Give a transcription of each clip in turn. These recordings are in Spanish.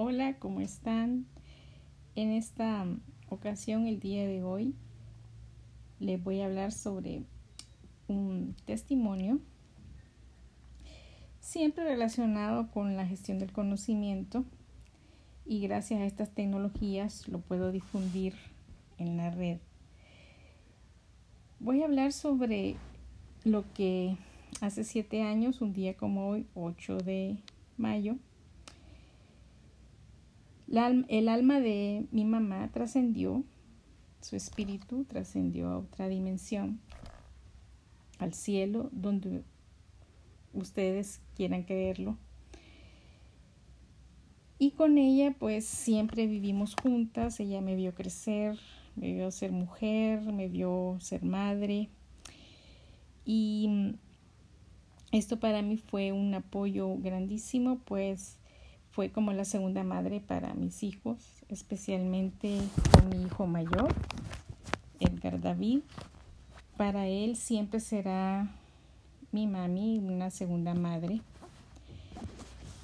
Hola, ¿cómo están? En esta ocasión, el día de hoy, les voy a hablar sobre un testimonio siempre relacionado con la gestión del conocimiento y gracias a estas tecnologías lo puedo difundir en la red. Voy a hablar sobre lo que hace siete años, un día como hoy, 8 de mayo, el alma de mi mamá trascendió, su espíritu trascendió a otra dimensión, al cielo, donde ustedes quieran creerlo. Y con ella pues siempre vivimos juntas, ella me vio crecer, me vio ser mujer, me vio ser madre. Y esto para mí fue un apoyo grandísimo, pues fue como la segunda madre para mis hijos, especialmente con mi hijo mayor, Edgar David. Para él siempre será mi mami, una segunda madre.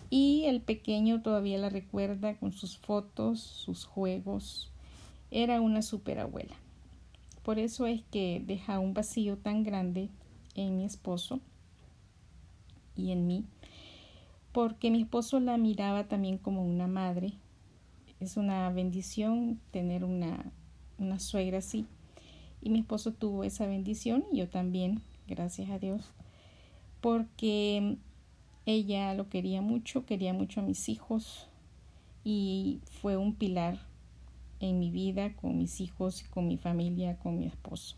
Y el pequeño todavía la recuerda con sus fotos, sus juegos. Era una superabuela. Por eso es que deja un vacío tan grande en mi esposo y en mí porque mi esposo la miraba también como una madre. Es una bendición tener una, una suegra así. Y mi esposo tuvo esa bendición y yo también, gracias a Dios, porque ella lo quería mucho, quería mucho a mis hijos y fue un pilar en mi vida con mis hijos, con mi familia, con mi esposo.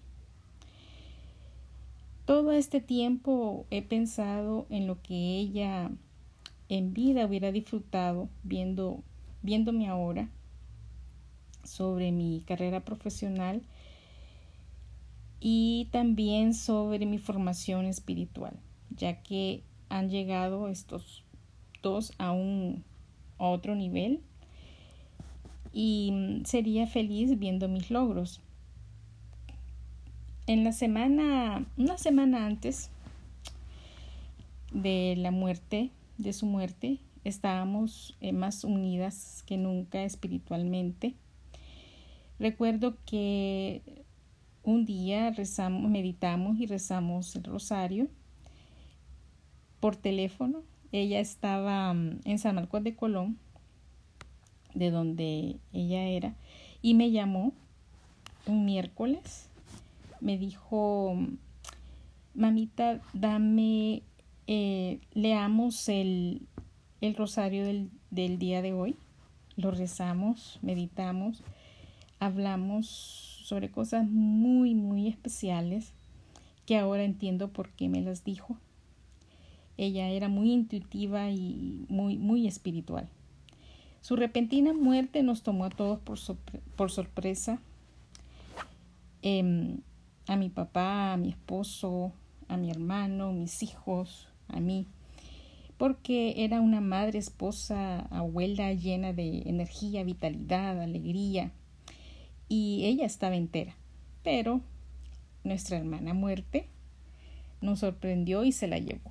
Todo este tiempo he pensado en lo que ella en vida hubiera disfrutado viendo, viéndome ahora sobre mi carrera profesional y también sobre mi formación espiritual, ya que han llegado estos dos a un a otro nivel y sería feliz viendo mis logros. En la semana, una semana antes de la muerte de su muerte, estábamos eh, más unidas que nunca espiritualmente. Recuerdo que un día rezamos, meditamos y rezamos el rosario por teléfono. Ella estaba mm, en San Marcos de Colón, de donde ella era, y me llamó un miércoles. Me dijo, mamita, dame eh, leamos el, el rosario del, del día de hoy, lo rezamos, meditamos, hablamos sobre cosas muy, muy especiales que ahora entiendo por qué me las dijo. Ella era muy intuitiva y muy, muy espiritual. Su repentina muerte nos tomó a todos por, sorpresa. Em, a mi papá, a mi esposo, a mi hermano, mis hijos, a mí, porque era una madre, esposa, abuela llena de energía, vitalidad, alegría, y ella estaba entera. Pero nuestra hermana muerte nos sorprendió y se la llevó.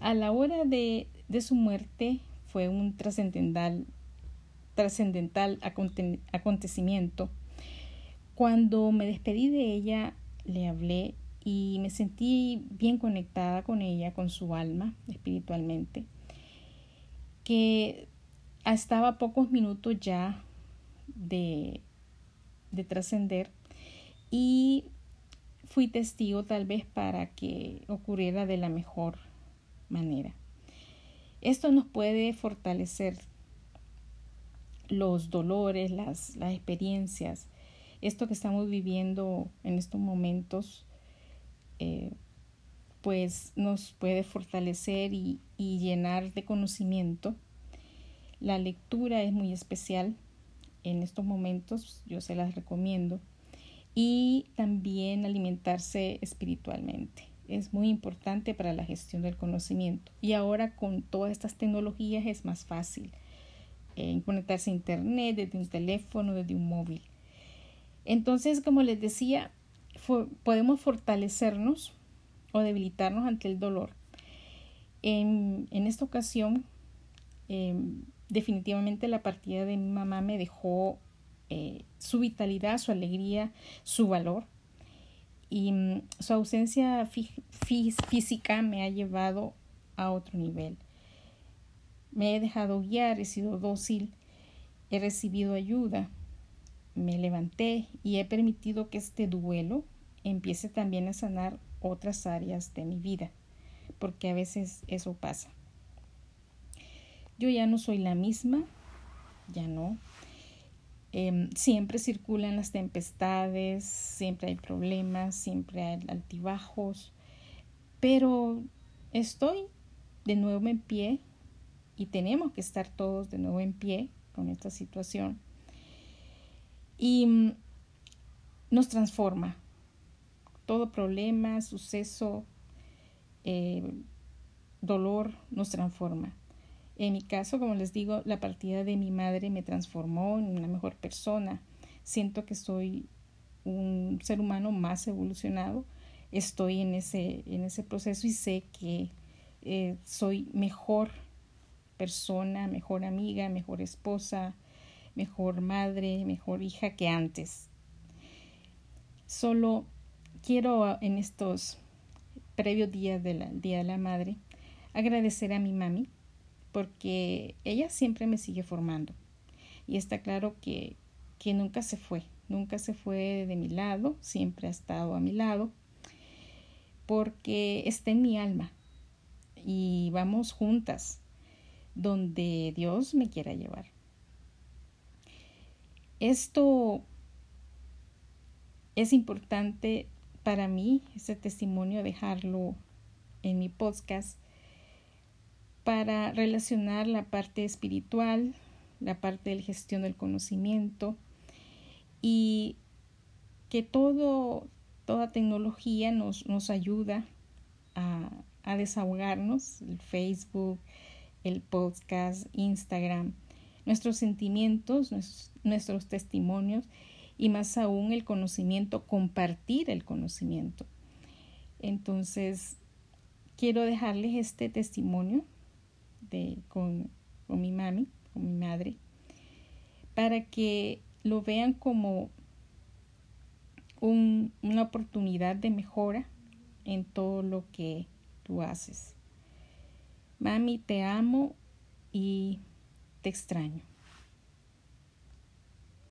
A la hora de, de su muerte fue un trascendental, trascendental acontecimiento. Cuando me despedí de ella, le hablé y me sentí bien conectada con ella, con su alma espiritualmente, que estaba pocos minutos ya de, de trascender y fui testigo tal vez para que ocurriera de la mejor manera. Esto nos puede fortalecer los dolores, las, las experiencias, esto que estamos viviendo en estos momentos eh, pues nos puede fortalecer y, llenar de conocimiento. La lectura es muy especial en estos momentos, yo se las recomiendo. Y también alimentarse espiritualmente. Es muy importante para la gestión del conocimiento. Y ahora con todas estas tecnologías es más fácil eh, conectarse a internet desde un teléfono, desde un móvil. Entonces, como les decía, podemos fortalecernos o debilitarnos ante el dolor. En, esta ocasión, em, definitivamente la partida de mi mamá me dejó eh, su vitalidad, su alegría, su valor. Y mm, su ausencia física me ha llevado a otro nivel. Me he dejado guiar, he sido dócil, he recibido ayuda, me levanté y he permitido que este duelo empiece también a sanar otras áreas de mi vida, porque a veces eso pasa. Yo ya no soy la misma, ya no. Em, siempre circulan las tempestades, siempre hay problemas, siempre hay altibajos, pero estoy de nuevo en pie y tenemos que estar todos de nuevo en pie con esta situación. Y mm, nos transforma. Todo problema, suceso, eh, dolor nos transforma. En mi caso, como les digo, la partida de mi madre me transformó en una mejor persona. Siento que soy un ser humano más evolucionado. Estoy en ese, en ese proceso y sé que eh, soy mejor persona, mejor amiga, mejor esposa, mejor madre, mejor hija que antes. Solo quiero en estos previos días del Día de la Madre agradecer a mi mami porque ella siempre me sigue formando. Y está claro que, que nunca se fue, nunca se fue de mi lado, siempre ha estado a mi lado, porque está en mi alma y vamos juntas donde Dios me quiera llevar. Esto es importante para mí, ese testimonio, dejarlo en mi podcast para relacionar la parte espiritual, la parte de la gestión del conocimiento y que todo, toda tecnología nos, nos ayuda a, a desahogarnos, el Facebook, el podcast, Instagram, nuestros sentimientos, nuestros, testimonios y más aún el conocimiento, compartir el conocimiento. Entonces, quiero dejarles este testimonio con, mi mami, con mi madre, para que lo vean como una oportunidad de mejora en todo lo que tú haces. Mami, te amo y te extraño.